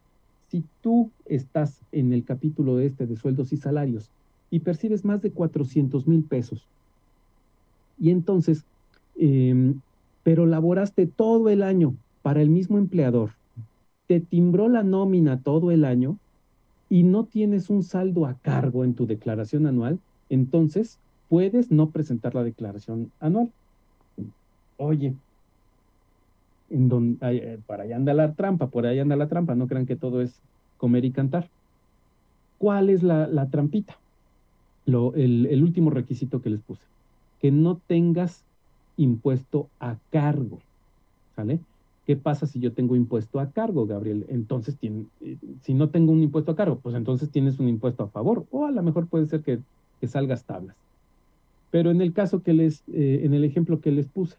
B: si tú estás en el capítulo este de sueldos y salarios y percibes más de 400 mil pesos, y entonces Em, pero laboraste todo el año para el mismo empleador, te timbró la nómina todo el año y no tienes un saldo a cargo en tu declaración anual, entonces puedes no presentar la declaración anual. Oye, eh, para allá anda la trampa, por ahí anda la trampa, no crean que todo es comer y cantar. ¿Cuál es la, trampita? Lo, el, último requisito que les puse, que no tengas impuesto a cargo. ¿Sale? ¿Qué pasa si yo tengo impuesto a cargo, Gabriel? Entonces, eh, si no tengo un impuesto a cargo, pues entonces tienes un impuesto a favor, o a lo mejor puede ser que, salgas tablas. Pero en el caso que les, eh, en el ejemplo que les puse,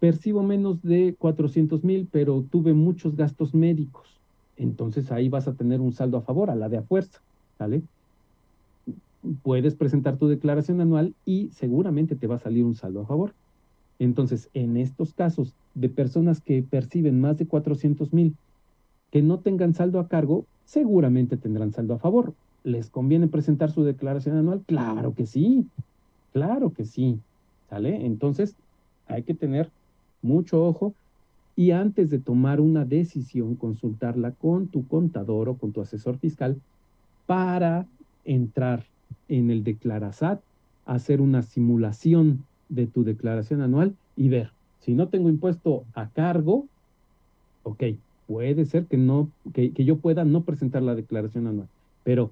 B: percibo menos de 400 mil, pero tuve muchos gastos médicos. Entonces ahí vas a tener un saldo a favor, a la de a fuerza, ¿vale? Puedes presentar tu declaración anual y seguramente te va a salir un saldo a favor. Entonces, en estos casos de personas que perciben más de 400 mil, que no tengan saldo a cargo, seguramente tendrán saldo a favor. ¿Les conviene presentar su declaración anual? Claro que sí, claro que sí, ¿sale? Entonces, hay que tener mucho ojo y antes de tomar una decisión, consultarla con tu contador o con tu asesor fiscal para entrar en el Declarasat, hacer una simulación de tu declaración anual y ver, si no tengo impuesto a cargo, ok, puede ser que no, que, que yo pueda no presentar la declaración anual, pero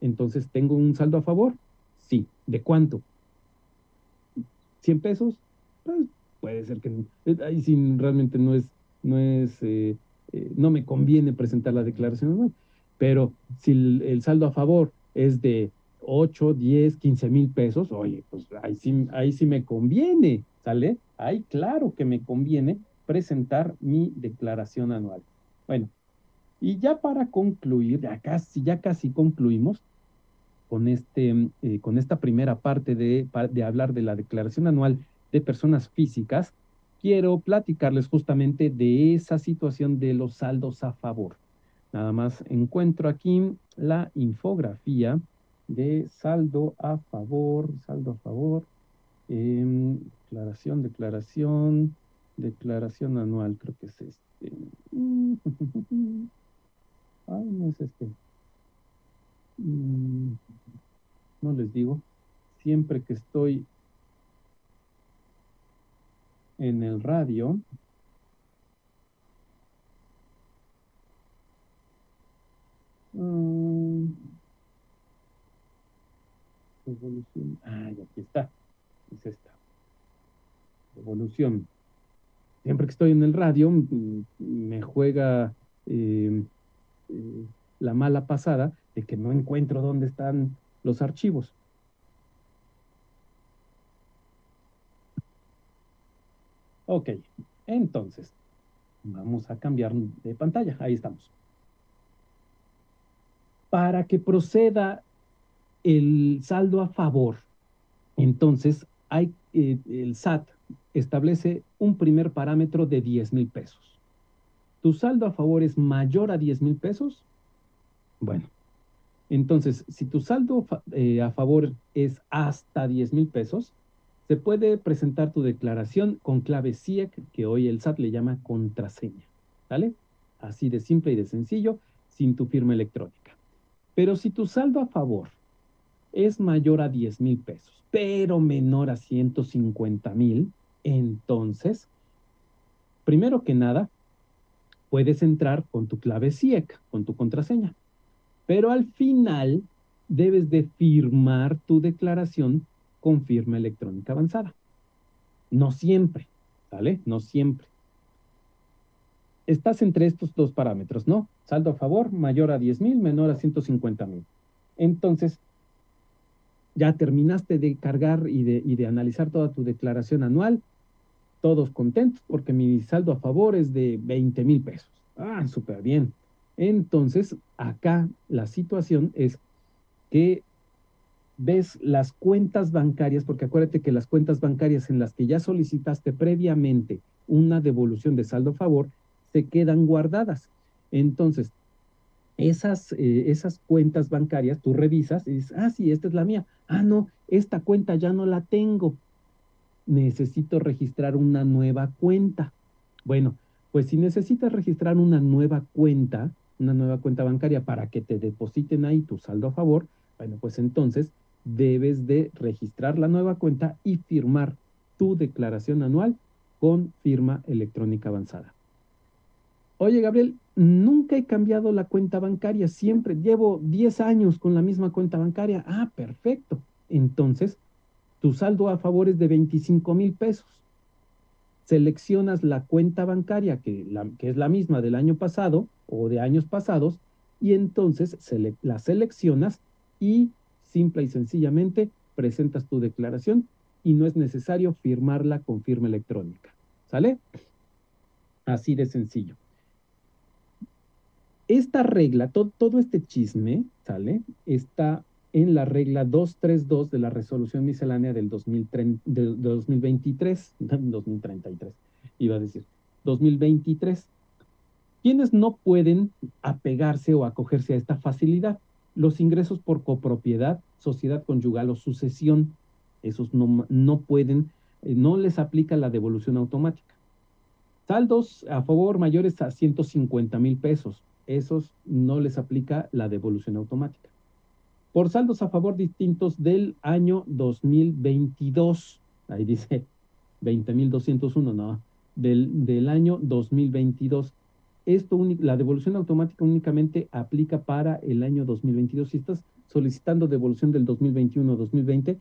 B: entonces tengo un saldo a favor, sí, ¿de cuánto? ¿100 pesos? Pues puede ser que eh, ahí sí realmente no es, no es, eh, eh, no me conviene presentar la declaración anual, pero si el saldo a favor es de 8, 10, 15 mil pesos, oye, pues ahí sí, ahí sí me conviene, ¿sale? Ahí claro que me conviene presentar mi declaración anual. Bueno, y ya para concluir, ya casi, ya casi concluimos con, este, eh, con esta primera parte de, de hablar de la declaración anual de personas físicas, quiero platicarles justamente de esa situación de los saldos a favor. Nada más encuentro aquí la infografía de saldo a favor, saldo a favor, em, declaración, declaración, declaración anual, creo que es este. Ay, no es este. Mm, no les digo, siempre que estoy en el radio, mm, Evolución. Ah, aquí está. Es esta. Evolución. Siempre que estoy en el radio, me juega em, eh, la mala pasada de que no encuentro dónde están los archivos. Ok, entonces, vamos a cambiar de pantalla. Ahí estamos. Para que proceda el saldo a favor. Entonces, eh, el SAT establece un primer parámetro de 10 mil pesos. ¿Tu saldo a favor es mayor a 10 mil pesos? Bueno, entonces, si tu saldo eh, a favor es hasta 10 mil pesos, se puede presentar tu declaración con clave CIEC, que hoy el SAT le llama contraseña. ¿Vale? Así de simple y de sencillo, sin tu firma electrónica. Pero si tu saldo a favor es mayor a 10 mil pesos, pero menor a 150 mil, entonces, primero que nada, puedes entrar con tu clave CIEC, con tu contraseña. Pero al final debes de firmar tu declaración con firma electrónica avanzada. No siempre, ¿vale? No siempre. Estás entre estos dos parámetros, ¿no? Saldo a favor, mayor a 10 mil, menor a 150 mil. Entonces, ya terminaste de cargar y de, y de analizar toda tu declaración anual, todos contentos porque mi saldo a favor es de 20 mil pesos. Ah, súper bien. Entonces, acá la situación es que ves las cuentas bancarias, porque acuérdate que las cuentas bancarias en las que ya solicitaste previamente una devolución de saldo a favor, se quedan guardadas. Entonces, esas, eh, esas cuentas bancarias, tú revisas y dices, ah, sí, esta es la mía. Ah, no, esta cuenta ya no la tengo. Necesito registrar una nueva cuenta. Bueno, pues si necesitas registrar una nueva cuenta, una nueva cuenta bancaria para que te depositen ahí tu saldo a favor, bueno, pues entonces debes de registrar la nueva cuenta y firmar tu declaración anual con firma electrónica avanzada. Oye, Gabriel, nunca he cambiado la cuenta bancaria, siempre llevo 10 años con la misma cuenta bancaria. Ah, perfecto. Entonces, tu saldo a favor es de 25 mil pesos. Seleccionas la cuenta bancaria, que, que, es la misma del año pasado o de años pasados, y entonces la seleccionas y simple y sencillamente presentas tu declaración y no es necesario firmarla con firma electrónica. ¿Sale? Así de sencillo. Esta regla, todo este chisme, ¿sale? Está en la regla 232 de la resolución miscelánea del, 2023, 2033, iba a decir, 2023. ¿Quiénes no pueden apegarse o acogerse a esta facilidad? Los ingresos por copropiedad, sociedad conyugal o sucesión. Esos no, no pueden, eh, no les aplica la devolución automática. Saldos a favor mayores a 150 mil pesos. Esos no les aplica la devolución automática por saldos a favor distintos del año 2022. Ahí dice 20.201, no, del, del año 2022. Esto, la devolución automática únicamente aplica para el año 2022. Si estás solicitando devolución del 2021-2020,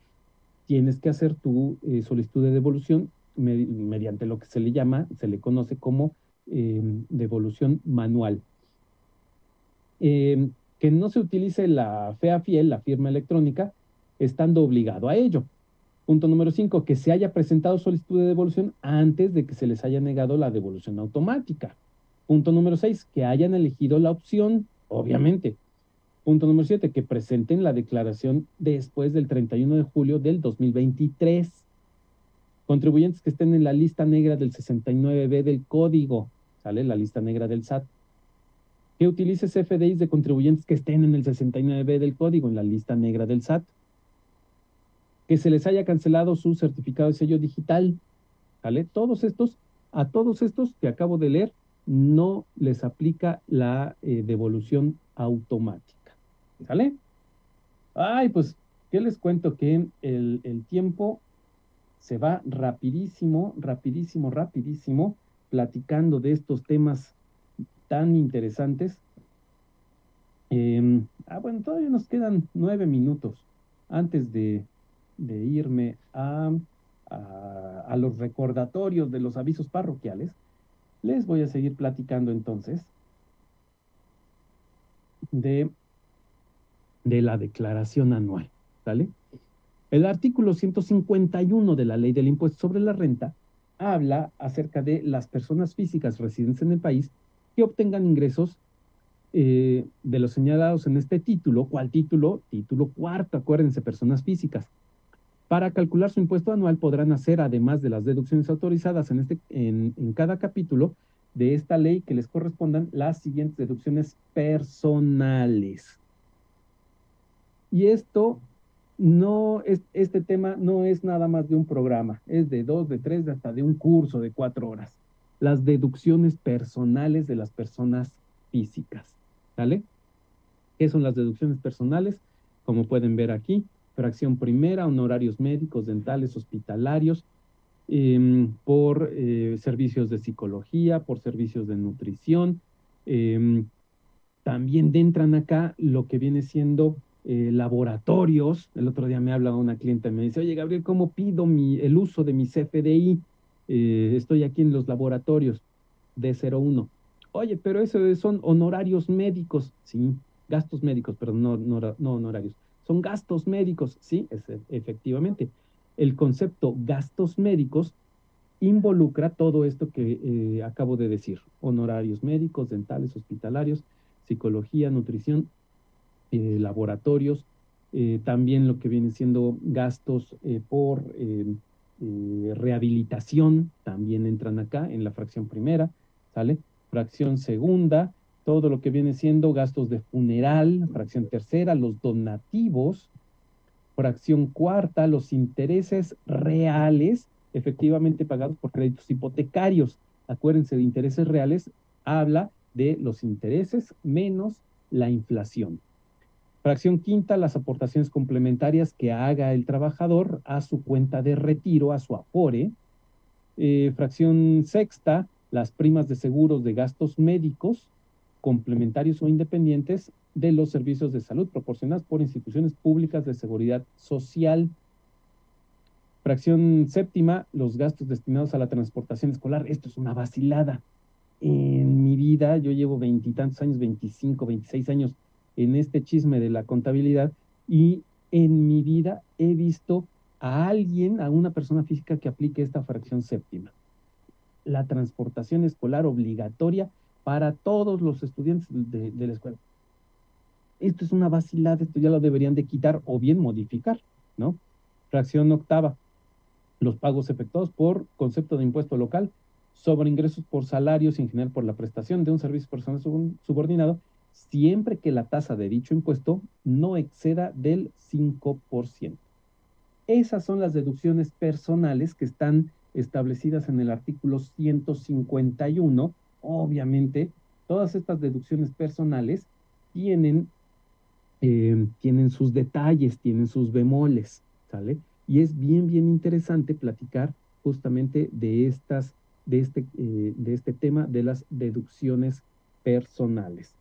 B: tienes que hacer tu eh, solicitud de devolución mediante lo que se le llama, se le conoce como eh, devolución manual. Eh, que no se utilice la fea fiel, la firma electrónica, estando obligado a ello. Punto número cinco, que se haya presentado solicitud de devolución antes de que se les haya negado la devolución automática. Punto número seis, que hayan elegido la opción, obviamente. Punto número siete, que presenten la declaración después del 31 de julio del 2023. Contribuyentes que estén en la lista negra del 69B del código, ¿sale? La lista negra del SAT que utilice CFDIs de contribuyentes que estén en el 69B del código, en la lista negra del SAT, que se les haya cancelado su certificado de sello digital, ¿vale? Todos estos, a todos estos que acabo de leer, no les aplica la eh, devolución automática, ¿sale? Ay, pues, ¿qué les cuento? Que el, el tiempo se va rapidísimo, rapidísimo, rapidísimo, platicando de estos temas tan interesantes. Em, ah, bueno, todavía nos quedan nueve minutos antes de, irme a, a, los recordatorios de los avisos parroquiales. Les voy a seguir platicando entonces de, de la declaración anual. ¿Sale? El artículo 151 de la ley del impuesto sobre la renta habla acerca de las personas físicas residentes en el país que obtengan ingresos eh, de los señalados en este título. ¿Cuál título? Título cuarto, acuérdense, personas físicas. Para calcular su impuesto anual podrán hacer, además de las deducciones autorizadas en, este, en, en cada capítulo de esta ley, que les correspondan las siguientes deducciones personales. Y esto no es, este tema no es nada más de un programa, es de dos, de tres, hasta de un curso de cuatro horas las deducciones personales de las personas físicas. ¿Sale? ¿Qué son las deducciones personales? Como pueden ver aquí, fracción primera, honorarios médicos, dentales, hospitalarios, em, por eh, servicios de psicología, por servicios de nutrición. Em, también entran acá lo que viene siendo eh, laboratorios. El otro día me habla una cliente y me dice, oye Gabriel, ¿cómo pido mi, el uso de mi CFDI? Eh, estoy aquí en los laboratorios de 01. Oye, pero eso son honorarios médicos, sí, gastos médicos, pero no, no, honorarios. Son gastos médicos, sí, efectivamente. El concepto gastos médicos involucra todo esto que eh, acabo de decir, honorarios médicos, dentales, hospitalarios, psicología, nutrición, eh, laboratorios, también lo que viene siendo gastos por eh, rehabilitación también entran acá en la fracción primera, ¿sale? Fracción segunda, todo lo que viene siendo gastos de funeral, fracción tercera, los donativos, fracción cuarta, los intereses reales efectivamente pagados por créditos hipotecarios. Acuérdense de intereses reales, habla de los intereses menos la inflación. Fracción quinta, las aportaciones complementarias que haga el trabajador a su cuenta de retiro, a su afore. Eh, fracción sexta, las primas de seguros de gastos médicos, complementarios o independientes de los servicios de salud proporcionados por instituciones públicas de seguridad social. Fracción séptima, los gastos destinados a la transportación escolar. Esto es una vacilada. En mi vida, yo llevo veintitantos años, veinticinco, veintiséis años en este chisme de la contabilidad y en mi vida he visto a alguien, a una persona física que aplique esta fracción séptima. La transportación escolar obligatoria para todos los estudiantes de, la escuela. Esto es una vacilada, esto ya lo deberían de quitar o bien modificar, ¿no? Fracción octava, los pagos efectuados por concepto de impuesto local sobre ingresos por salarios en general por la prestación de un servicio personal subordinado, siempre que la tasa de dicho impuesto no exceda del 5%. Esas son las deducciones personales que están establecidas en el artículo 151. Obviamente, todas estas deducciones personales tienen, eh, tienen sus detalles, tienen sus bemoles, ¿sale? Y es bien, bien interesante platicar justamente de, estas, de, este, eh, de este tema de las deducciones personales.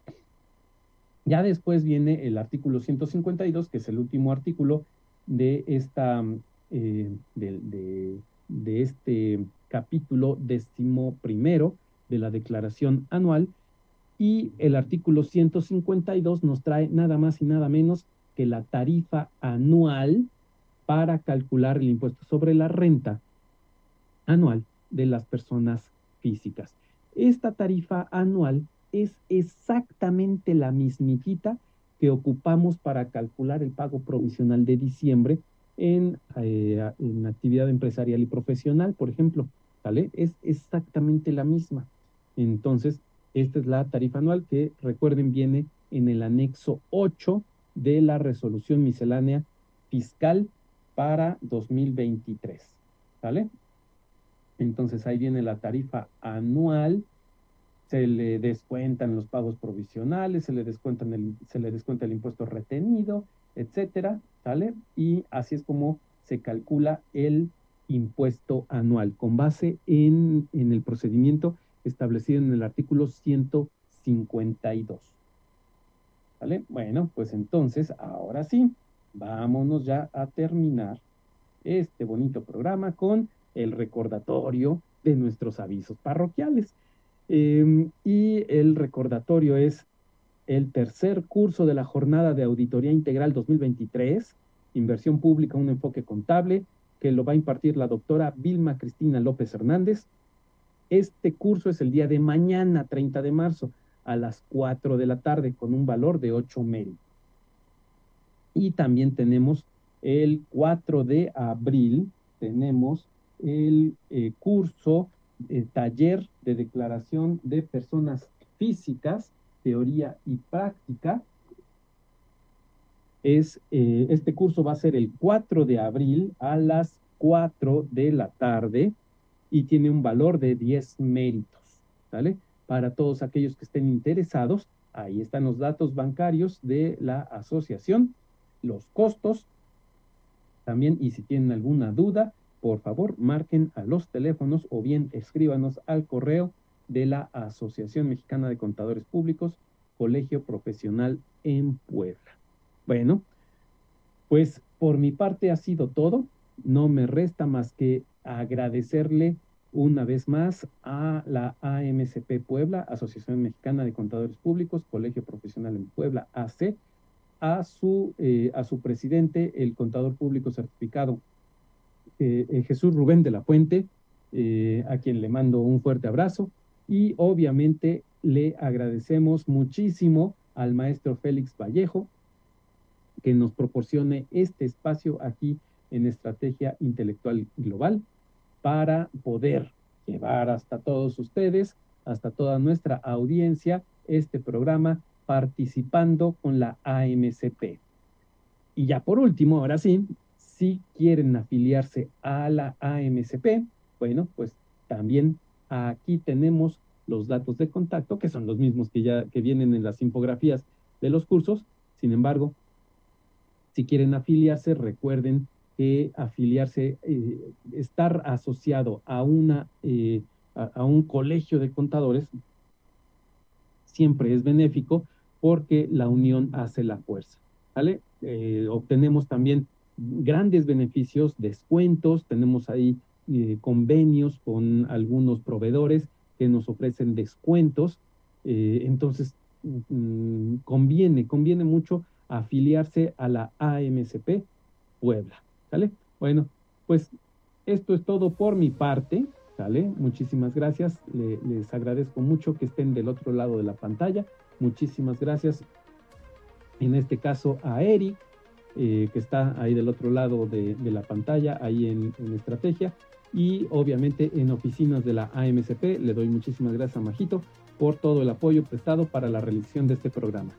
B: Ya después viene el artículo 152, que es el último artículo de, esta, eh, de, de, este capítulo décimo primero de la declaración anual. Y el artículo 152 nos trae nada más y nada menos que la tarifa anual para calcular el impuesto sobre la renta anual de las personas físicas. Esta tarifa anual es exactamente la mismitita que ocupamos para calcular el pago provisional de diciembre en, eh, actividad empresarial y profesional, por ejemplo. ¿Vale? Es exactamente la misma. Entonces, esta es la tarifa anual que, recuerden, viene en el anexo 8 de la resolución miscelánea fiscal para 2023. ¿Sale? Entonces ahí viene la tarifa anual, se le descuentan los pagos provisionales, se le, descuentan el, se le descuenta el impuesto retenido, etcétera, ¿sale? Y así es como se calcula el impuesto anual, con base en, en el procedimiento establecido en el artículo 152. ¿Vale? Bueno, pues entonces, ahora sí, vámonos ya a terminar este bonito programa con el recordatorio de nuestros avisos parroquiales. Em, y el recordatorio es el tercer curso de la jornada de auditoría integral 2023, inversión pública, un enfoque contable, que lo va a impartir la doctora Vilma Cristina López Hernández. Este curso es el día de mañana, 30 de marzo, a las 4 de la tarde, con un valor de 8 méritos. Y también tenemos el 4 de abril, tenemos el eh, curso, eh, taller de declaración de personas físicas, teoría y práctica. Es, eh, este curso va a ser el 4 de abril a las 4 de la tarde y tiene un valor de 10 méritos, ¿vale? Para todos aquellos que estén interesados, ahí están los datos bancarios de la asociación los costos también y si tienen alguna duda, por favor marquen a los teléfonos o bien escríbanos al correo de la Asociación Mexicana de Contadores Públicos, Colegio Profesional en Puebla. Bueno, pues por mi parte ha sido todo. No me resta más que agradecerle una vez más a la AMCP Puebla, Asociación Mexicana de Contadores Públicos, Colegio Profesional en Puebla, AC, a su, eh, a su presidente, el contador público certificado, eh, eh, Jesús Rubén de la Fuente, a quien le mando un fuerte abrazo. Y obviamente le agradecemos muchísimo al maestro Félix Vallejo, que nos proporcione este espacio aquí en Estrategia Intelectual Global para poder llevar hasta todos ustedes, hasta toda nuestra audiencia, este programa participando con la AMCP. Y ya por último, ahora sí, si quieren afiliarse a la AMCP, bueno, pues también aquí tenemos los datos de contacto, que son los mismos que ya que vienen en las infografías de los cursos. Sin embargo, si quieren afiliarse, recuerden que afiliarse, eh, estar asociado a, una, eh, a un colegio de contadores siempre es benéfico porque la unión hace la fuerza. ¿Vale? Eh, obtenemos también grandes beneficios, descuentos, tenemos ahí convenios con algunos proveedores que nos ofrecen descuentos. Entonces, mm, conviene, conviene mucho afiliarse a la AMCP Puebla. ¿Sale? Bueno, pues esto es todo por mi parte. ¿Sale? Muchísimas gracias. les agradezco mucho que estén del otro lado de la pantalla. Muchísimas gracias. En este caso a Eric, eh, que está ahí del otro lado de, la pantalla, ahí en, en, estrategia. Y obviamente en oficinas de la AMCP, le doy muchísimas gracias a Majito por todo el apoyo prestado para la realización de este programa.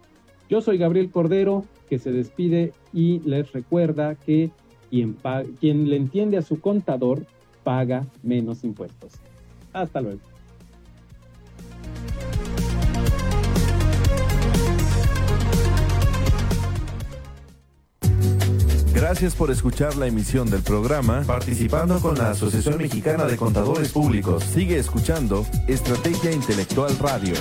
B: Yo soy Gabriel Cordero, que se despide y les recuerda que quien, le entiende a su contador paga menos impuestos. Hasta luego.
A: Gracias por escuchar la emisión del programa participando con la Asociación Mexicana de Contadores Públicos. Sigue escuchando Estrategia Intelectual Radio.